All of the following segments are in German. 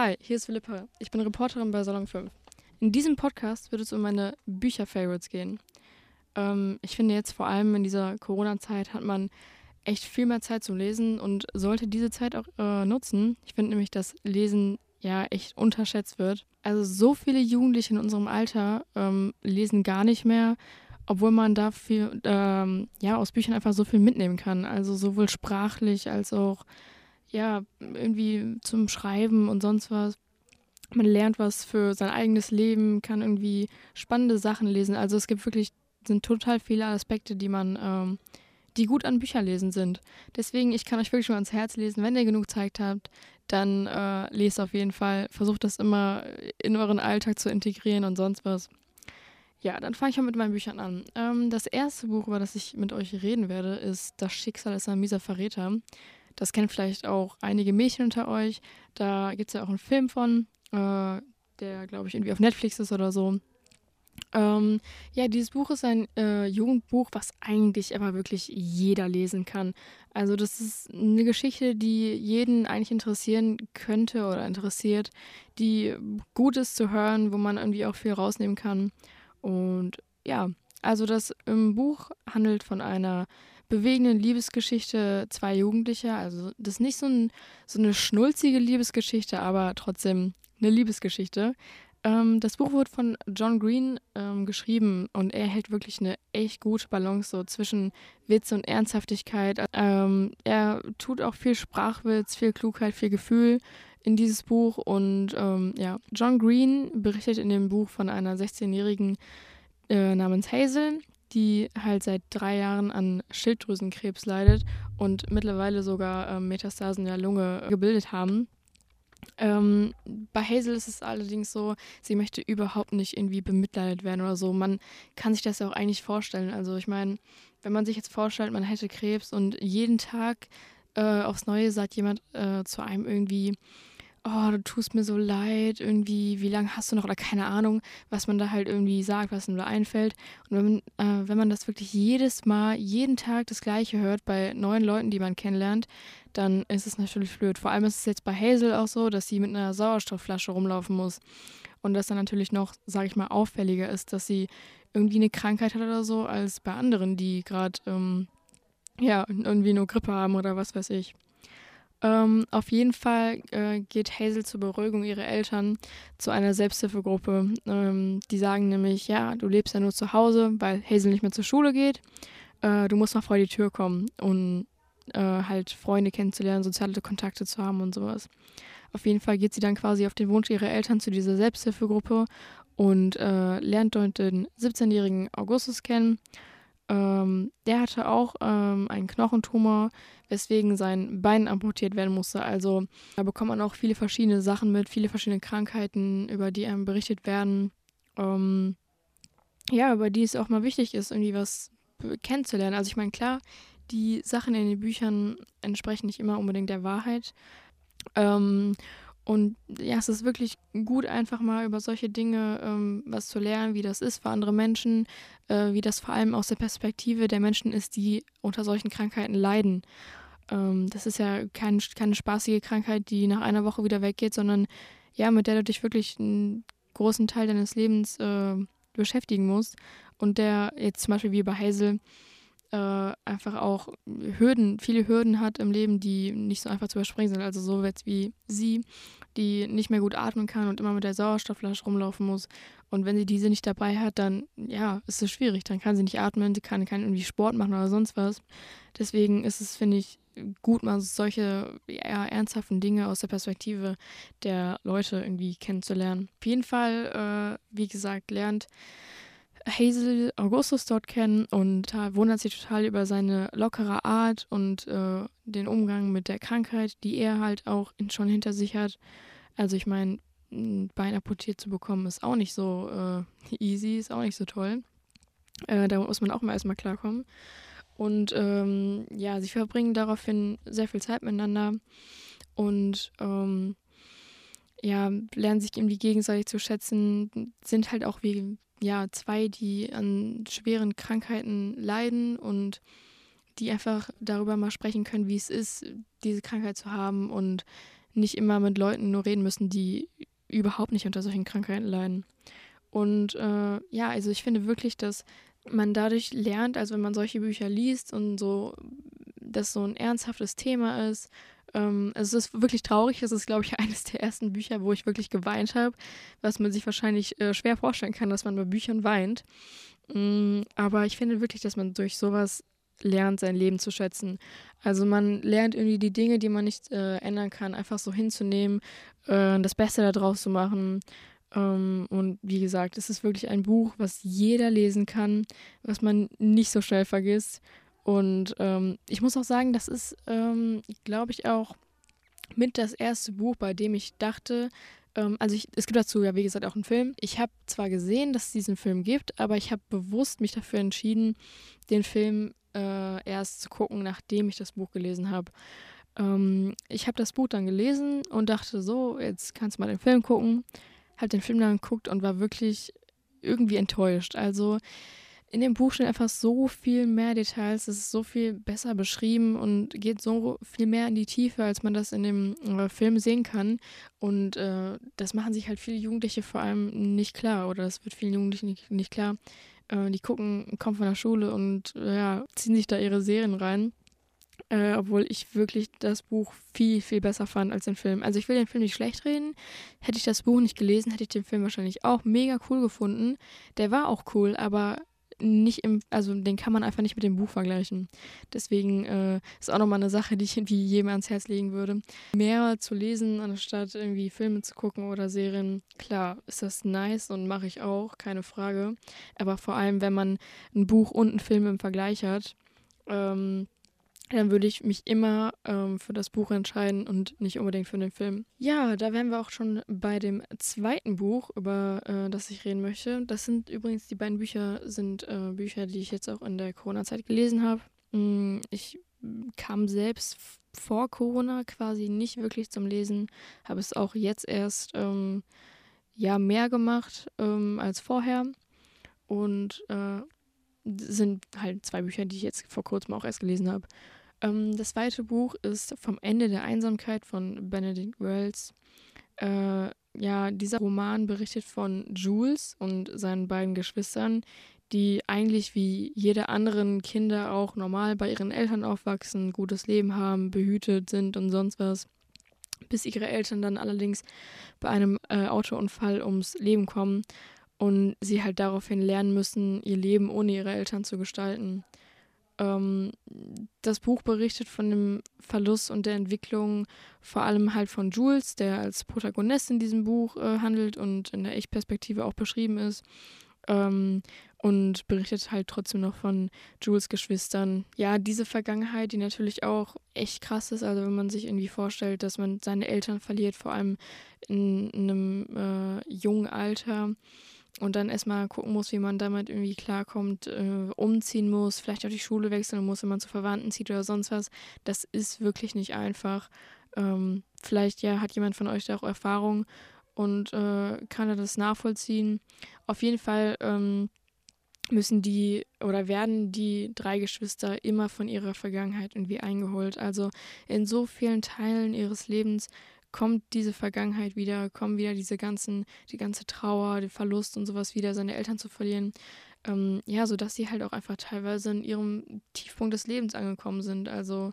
Hi, hier ist Philippa. Ich bin Reporterin bei Salon 5. In diesem Podcast wird es um meine Bücher-Favorites gehen. Ähm, ich finde jetzt vor allem in dieser Corona-Zeit hat man echt viel mehr Zeit zum Lesen und sollte diese Zeit auch äh, nutzen. Ich finde nämlich, dass Lesen ja echt unterschätzt wird. Also so viele Jugendliche in unserem Alter ähm, lesen gar nicht mehr, obwohl man dafür ähm, ja aus Büchern einfach so viel mitnehmen kann. Also sowohl sprachlich als auch ja irgendwie zum Schreiben und sonst was. Man lernt was für sein eigenes Leben, kann irgendwie spannende Sachen lesen. Also es gibt wirklich sind total viele Aspekte, die man ähm, die gut an Bücherlesen sind. Deswegen, ich kann euch wirklich mal ans Herz lesen, wenn ihr genug Zeit habt, dann äh, lest auf jeden Fall. Versucht das immer in euren Alltag zu integrieren und sonst was. Ja, dann fange ich mal mit meinen Büchern an. Ähm, das erste Buch, über das ich mit euch reden werde, ist Das Schicksal ist ein mieser Verräter. Das kennen vielleicht auch einige Mädchen unter euch. Da gibt es ja auch einen Film von, äh, der, glaube ich, irgendwie auf Netflix ist oder so. Ähm, ja, dieses Buch ist ein äh, Jugendbuch, was eigentlich aber wirklich jeder lesen kann. Also das ist eine Geschichte, die jeden eigentlich interessieren könnte oder interessiert, die gut ist zu hören, wo man irgendwie auch viel rausnehmen kann. Und ja, also das Buch handelt von einer bewegenden Liebesgeschichte zwei Jugendlicher. Also das ist nicht so, ein, so eine schnulzige Liebesgeschichte, aber trotzdem eine Liebesgeschichte. Ähm, das Buch wurde von John Green ähm, geschrieben und er hält wirklich eine echt gute Balance so zwischen Witz und Ernsthaftigkeit. Ähm, er tut auch viel Sprachwitz, viel Klugheit, viel Gefühl in dieses Buch und ähm, ja, John Green berichtet in dem Buch von einer 16-jährigen äh, namens Hazel, die halt seit drei Jahren an Schilddrüsenkrebs leidet und mittlerweile sogar äh, Metastasen der Lunge gebildet haben. Ähm, bei Hazel ist es allerdings so, sie möchte überhaupt nicht irgendwie bemitleidet werden oder so. Man kann sich das ja auch eigentlich vorstellen. Also ich meine, wenn man sich jetzt vorstellt, man hätte Krebs und jeden Tag äh, aufs Neue sagt jemand äh, zu einem irgendwie, oh, du tust mir so leid, irgendwie, wie lange hast du noch oder keine Ahnung, was man da halt irgendwie sagt, was einem da einfällt. Und wenn man, äh, wenn man das wirklich jedes Mal, jeden Tag das Gleiche hört bei neuen Leuten, die man kennenlernt, dann ist es natürlich blöd. Vor allem ist es jetzt bei Hazel auch so, dass sie mit einer Sauerstoffflasche rumlaufen muss. Und das dann natürlich noch, sage ich mal, auffälliger ist, dass sie irgendwie eine Krankheit hat oder so, als bei anderen, die gerade ähm, ja, irgendwie nur Grippe haben oder was weiß ich. Ähm, auf jeden Fall äh, geht Hazel zur Beruhigung ihrer Eltern zu einer Selbsthilfegruppe. Ähm, die sagen nämlich, ja, du lebst ja nur zu Hause, weil Hazel nicht mehr zur Schule geht. Äh, du musst mal vor die Tür kommen und äh, halt Freunde kennenzulernen, soziale Kontakte zu haben und sowas. Auf jeden Fall geht sie dann quasi auf den Wunsch ihrer Eltern zu dieser Selbsthilfegruppe und äh, lernt dort den 17-jährigen Augustus kennen. Ähm, der hatte auch ähm, einen Knochentumor, weswegen sein Bein amputiert werden musste. Also da bekommt man auch viele verschiedene Sachen mit, viele verschiedene Krankheiten, über die einem berichtet werden. Ähm, ja, über die es auch mal wichtig ist, irgendwie was kennenzulernen. Also ich meine, klar, die Sachen in den Büchern entsprechen nicht immer unbedingt der Wahrheit. Ähm, und ja, es ist wirklich gut, einfach mal über solche Dinge ähm, was zu lernen, wie das ist für andere Menschen, äh, wie das vor allem aus der Perspektive der Menschen ist, die unter solchen Krankheiten leiden. Ähm, das ist ja kein, keine spaßige Krankheit, die nach einer Woche wieder weggeht, sondern ja, mit der du dich wirklich einen großen Teil deines Lebens äh, beschäftigen musst. Und der jetzt zum Beispiel wie bei Hazel äh, einfach auch Hürden, viele Hürden hat im Leben, die nicht so einfach zu überspringen sind. Also so jetzt wie sie, die nicht mehr gut atmen kann und immer mit der Sauerstoffflasche rumlaufen muss. Und wenn sie diese nicht dabei hat, dann ja, ist es schwierig. Dann kann sie nicht atmen, sie kann, kann irgendwie Sport machen oder sonst was. Deswegen ist es, finde ich, gut, mal solche ja, ernsthaften Dinge aus der Perspektive der Leute irgendwie kennenzulernen. Auf jeden Fall, äh, wie gesagt, lernt Hazel Augustus dort kennen und wundert sich total über seine lockere Art und äh, den Umgang mit der Krankheit, die er halt auch schon hinter sich hat. Also ich meine, ein Bein amputiert zu bekommen ist auch nicht so äh, easy, ist auch nicht so toll. Äh, da muss man auch mal erstmal klarkommen. Und ähm, ja, sie verbringen daraufhin sehr viel Zeit miteinander und ähm, ja, lernen sich irgendwie gegenseitig zu schätzen, sind halt auch wie ja, zwei, die an schweren Krankheiten leiden und die einfach darüber mal sprechen können, wie es ist, diese Krankheit zu haben und nicht immer mit Leuten nur reden müssen, die überhaupt nicht unter solchen Krankheiten leiden. Und äh, ja, also ich finde wirklich, dass man dadurch lernt, also wenn man solche Bücher liest und so, dass so ein ernsthaftes Thema ist. Ähm, es ist wirklich traurig. Es ist, glaube ich, eines der ersten Bücher, wo ich wirklich geweint habe, was man sich wahrscheinlich äh, schwer vorstellen kann, dass man bei Büchern weint. Mm, aber ich finde wirklich, dass man durch sowas lernt, sein Leben zu schätzen. Also man lernt irgendwie die Dinge, die man nicht äh, ändern kann, einfach so hinzunehmen, äh, das Beste daraus zu machen. Ähm, und wie gesagt, es ist wirklich ein Buch, was jeder lesen kann, was man nicht so schnell vergisst. Und ähm, ich muss auch sagen, das ist, ähm, glaube ich, auch mit das erste Buch, bei dem ich dachte, ähm, also ich, es gibt dazu ja, wie gesagt, auch einen Film. Ich habe zwar gesehen, dass es diesen Film gibt, aber ich habe bewusst mich dafür entschieden, den Film äh, erst zu gucken, nachdem ich das Buch gelesen habe. Ähm, ich habe das Buch dann gelesen und dachte so, jetzt kannst du mal den Film gucken. Habe den Film dann geguckt und war wirklich irgendwie enttäuscht. Also in dem Buch stehen einfach so viel mehr Details, es ist so viel besser beschrieben und geht so viel mehr in die Tiefe, als man das in dem äh, Film sehen kann. Und äh, das machen sich halt viele Jugendliche vor allem nicht klar oder das wird vielen Jugendlichen nicht, nicht klar. Äh, die gucken, kommen von der Schule und ja, ziehen sich da ihre Serien rein. Äh, obwohl ich wirklich das Buch viel, viel besser fand als den Film. Also ich will den Film nicht schlecht reden. Hätte ich das Buch nicht gelesen, hätte ich den Film wahrscheinlich auch mega cool gefunden. Der war auch cool, aber nicht im, also den kann man einfach nicht mit dem Buch vergleichen. Deswegen äh, ist auch nochmal eine Sache, die ich irgendwie jedem ans Herz legen würde. Mehr zu lesen, anstatt irgendwie Filme zu gucken oder Serien. Klar, ist das nice und mache ich auch, keine Frage. Aber vor allem, wenn man ein Buch und einen Film im Vergleich hat, ähm, dann würde ich mich immer ähm, für das Buch entscheiden und nicht unbedingt für den Film. Ja, da wären wir auch schon bei dem zweiten Buch, über äh, das ich reden möchte. Das sind übrigens, die beiden Bücher sind äh, Bücher, die ich jetzt auch in der Corona-Zeit gelesen habe. Mm, ich kam selbst vor Corona quasi nicht wirklich zum Lesen, habe es auch jetzt erst ähm, ja mehr gemacht ähm, als vorher und äh, sind halt zwei Bücher, die ich jetzt vor kurzem auch erst gelesen habe. Ähm, das zweite Buch ist Vom Ende der Einsamkeit von Benedict Wells. Äh, ja, dieser Roman berichtet von Jules und seinen beiden Geschwistern, die eigentlich wie jede anderen Kinder auch normal bei ihren Eltern aufwachsen, gutes Leben haben, behütet sind und sonst was. Bis ihre Eltern dann allerdings bei einem äh, Autounfall ums Leben kommen und sie halt daraufhin lernen müssen, ihr Leben ohne ihre Eltern zu gestalten. Ähm, das Buch berichtet von dem Verlust und der Entwicklung vor allem halt von Jules, der als Protagonist in diesem Buch äh, handelt und in der Ich-Perspektive auch beschrieben ist. Ähm, und berichtet halt trotzdem noch von Jules Geschwistern. Ja, diese Vergangenheit, die natürlich auch echt krass ist. Also wenn man sich irgendwie vorstellt, dass man seine Eltern verliert, vor allem in, in einem äh, jungen Alter und dann erstmal gucken muss, wie man damit irgendwie klarkommt, äh, umziehen muss, vielleicht auch die Schule wechseln muss, wenn man zu Verwandten zieht oder sonst was. Das ist wirklich nicht einfach. Ähm, vielleicht ja hat jemand von euch da auch Erfahrung und äh, kann er das nachvollziehen. Auf jeden Fall ähm, müssen die oder werden die drei Geschwister immer von ihrer Vergangenheit irgendwie eingeholt. Also in so vielen Teilen ihres Lebens kommt diese Vergangenheit wieder, kommen wieder diese ganzen, die ganze Trauer, der Verlust und sowas wieder, seine Eltern zu verlieren. Ähm, ja, sodass sie halt auch einfach teilweise in ihrem Tiefpunkt des Lebens angekommen sind. Also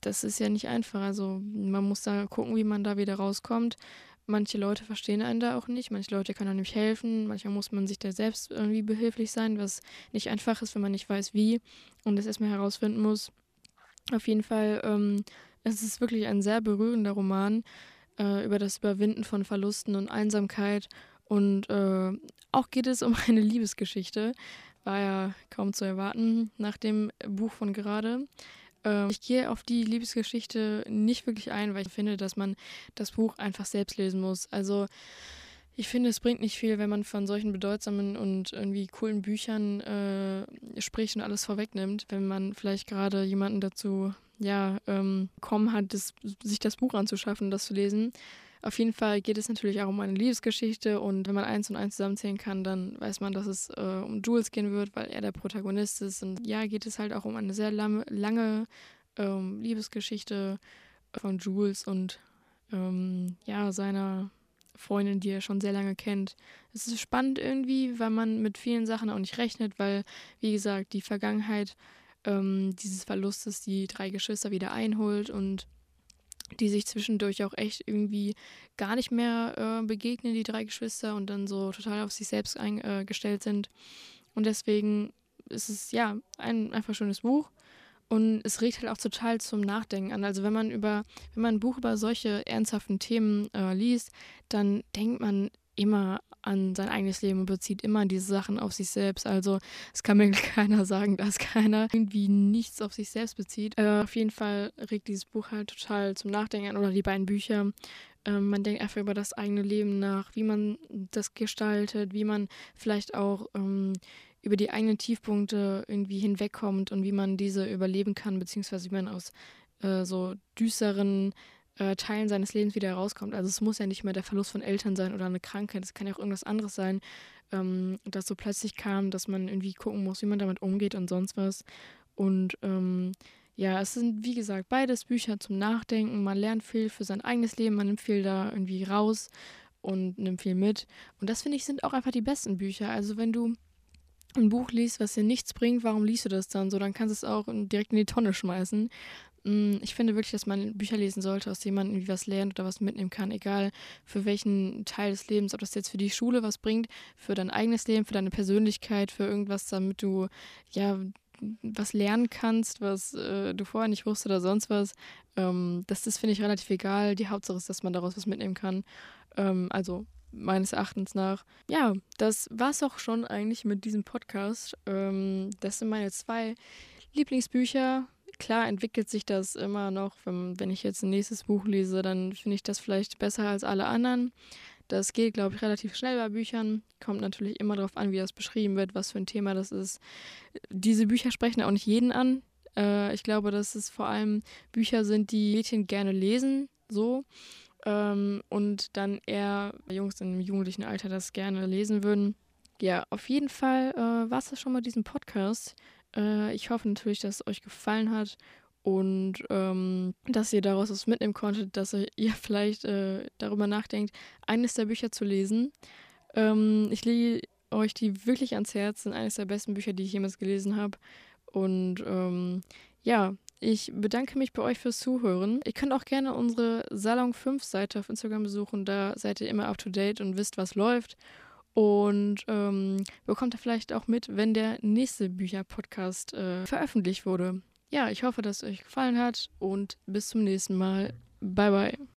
das ist ja nicht einfach. Also man muss da gucken, wie man da wieder rauskommt. Manche Leute verstehen einen da auch nicht, manche Leute können auch nicht helfen, manchmal muss man sich da selbst irgendwie behilflich sein, was nicht einfach ist, wenn man nicht weiß, wie und das erstmal herausfinden muss. Auf jeden Fall ähm, es ist wirklich ein sehr berührender Roman äh, über das Überwinden von Verlusten und Einsamkeit. Und äh, auch geht es um eine Liebesgeschichte. War ja kaum zu erwarten nach dem Buch von gerade. Äh, ich gehe auf die Liebesgeschichte nicht wirklich ein, weil ich finde, dass man das Buch einfach selbst lesen muss. Also ich finde, es bringt nicht viel, wenn man von solchen bedeutsamen und irgendwie coolen Büchern äh, spricht und alles vorwegnimmt, wenn man vielleicht gerade jemanden dazu ja, ähm, kommen hat, das, sich das Buch anzuschaffen, das zu lesen. Auf jeden Fall geht es natürlich auch um eine Liebesgeschichte und wenn man eins und eins zusammenzählen kann, dann weiß man, dass es äh, um Jules gehen wird, weil er der Protagonist ist. Und ja, geht es halt auch um eine sehr lange, lange ähm, Liebesgeschichte von Jules und ähm, ja, seiner Freundin, die er schon sehr lange kennt. Es ist spannend irgendwie, weil man mit vielen Sachen auch nicht rechnet, weil, wie gesagt, die Vergangenheit ähm, dieses Verlustes die drei Geschwister wieder einholt und die sich zwischendurch auch echt irgendwie gar nicht mehr äh, begegnen, die drei Geschwister, und dann so total auf sich selbst eingestellt äh, sind. Und deswegen ist es ja ein einfach schönes Buch. Und es regt halt auch total zum Nachdenken an. Also wenn man über, wenn man ein Buch über solche ernsthaften Themen äh, liest, dann denkt man immer an sein eigenes Leben und bezieht immer diese Sachen auf sich selbst. Also es kann mir keiner sagen, dass keiner irgendwie nichts auf sich selbst bezieht. Äh, auf jeden Fall regt dieses Buch halt total zum Nachdenken an oder die beiden Bücher. Ähm, man denkt einfach über das eigene Leben nach, wie man das gestaltet, wie man vielleicht auch ähm, über die eigenen Tiefpunkte irgendwie hinwegkommt und wie man diese überleben kann, beziehungsweise wie man aus äh, so düsteren äh, Teilen seines Lebens wieder herauskommt. Also es muss ja nicht mehr der Verlust von Eltern sein oder eine Krankheit, es kann ja auch irgendwas anderes sein, ähm, das so plötzlich kam, dass man irgendwie gucken muss, wie man damit umgeht und sonst was. Und ähm, ja, es sind wie gesagt beides Bücher zum Nachdenken. Man lernt viel für sein eigenes Leben, man nimmt viel da irgendwie raus und nimmt viel mit. Und das finde ich sind auch einfach die besten Bücher. Also wenn du ein Buch liest, was dir nichts bringt, warum liest du das dann so? Dann kannst du es auch direkt in die Tonne schmeißen. Mm, ich finde wirklich, dass man Bücher lesen sollte, aus denen man irgendwie was lernt oder was mitnehmen kann, egal für welchen Teil des Lebens, ob das jetzt für die Schule was bringt, für dein eigenes Leben, für deine Persönlichkeit, für irgendwas, damit du ja was lernen kannst, was äh, du vorher nicht wusstest oder sonst was. Ähm, das das finde ich relativ egal. Die Hauptsache ist, dass man daraus was mitnehmen kann. Ähm, also meines Erachtens nach. Ja, das war es auch schon eigentlich mit diesem Podcast. Ähm, das sind meine zwei Lieblingsbücher. Klar entwickelt sich das immer noch. Wenn, wenn ich jetzt ein nächstes Buch lese, dann finde ich das vielleicht besser als alle anderen. Das geht, glaube ich, relativ schnell bei Büchern. Kommt natürlich immer darauf an, wie das beschrieben wird, was für ein Thema das ist. Diese Bücher sprechen auch nicht jeden an. Äh, ich glaube, dass es vor allem Bücher sind, die Mädchen gerne lesen. So ähm, und dann eher Jungs im jugendlichen Alter das gerne lesen würden. Ja, auf jeden Fall äh, war es das schon mal diesem Podcast. Äh, ich hoffe natürlich, dass es euch gefallen hat und ähm, dass ihr daraus was mitnehmen konntet, dass ihr vielleicht äh, darüber nachdenkt, eines der Bücher zu lesen. Ähm, ich lege euch die wirklich ans Herz, sind eines der besten Bücher, die ich jemals gelesen habe. Und ähm, ja, ich bedanke mich bei euch fürs Zuhören. Ihr könnt auch gerne unsere Salon 5 Seite auf Instagram besuchen. Da seid ihr immer up to date und wisst, was läuft. Und ähm, bekommt ihr vielleicht auch mit, wenn der nächste Bücher-Podcast äh, veröffentlicht wurde. Ja, ich hoffe, dass es euch gefallen hat und bis zum nächsten Mal. Bye, bye.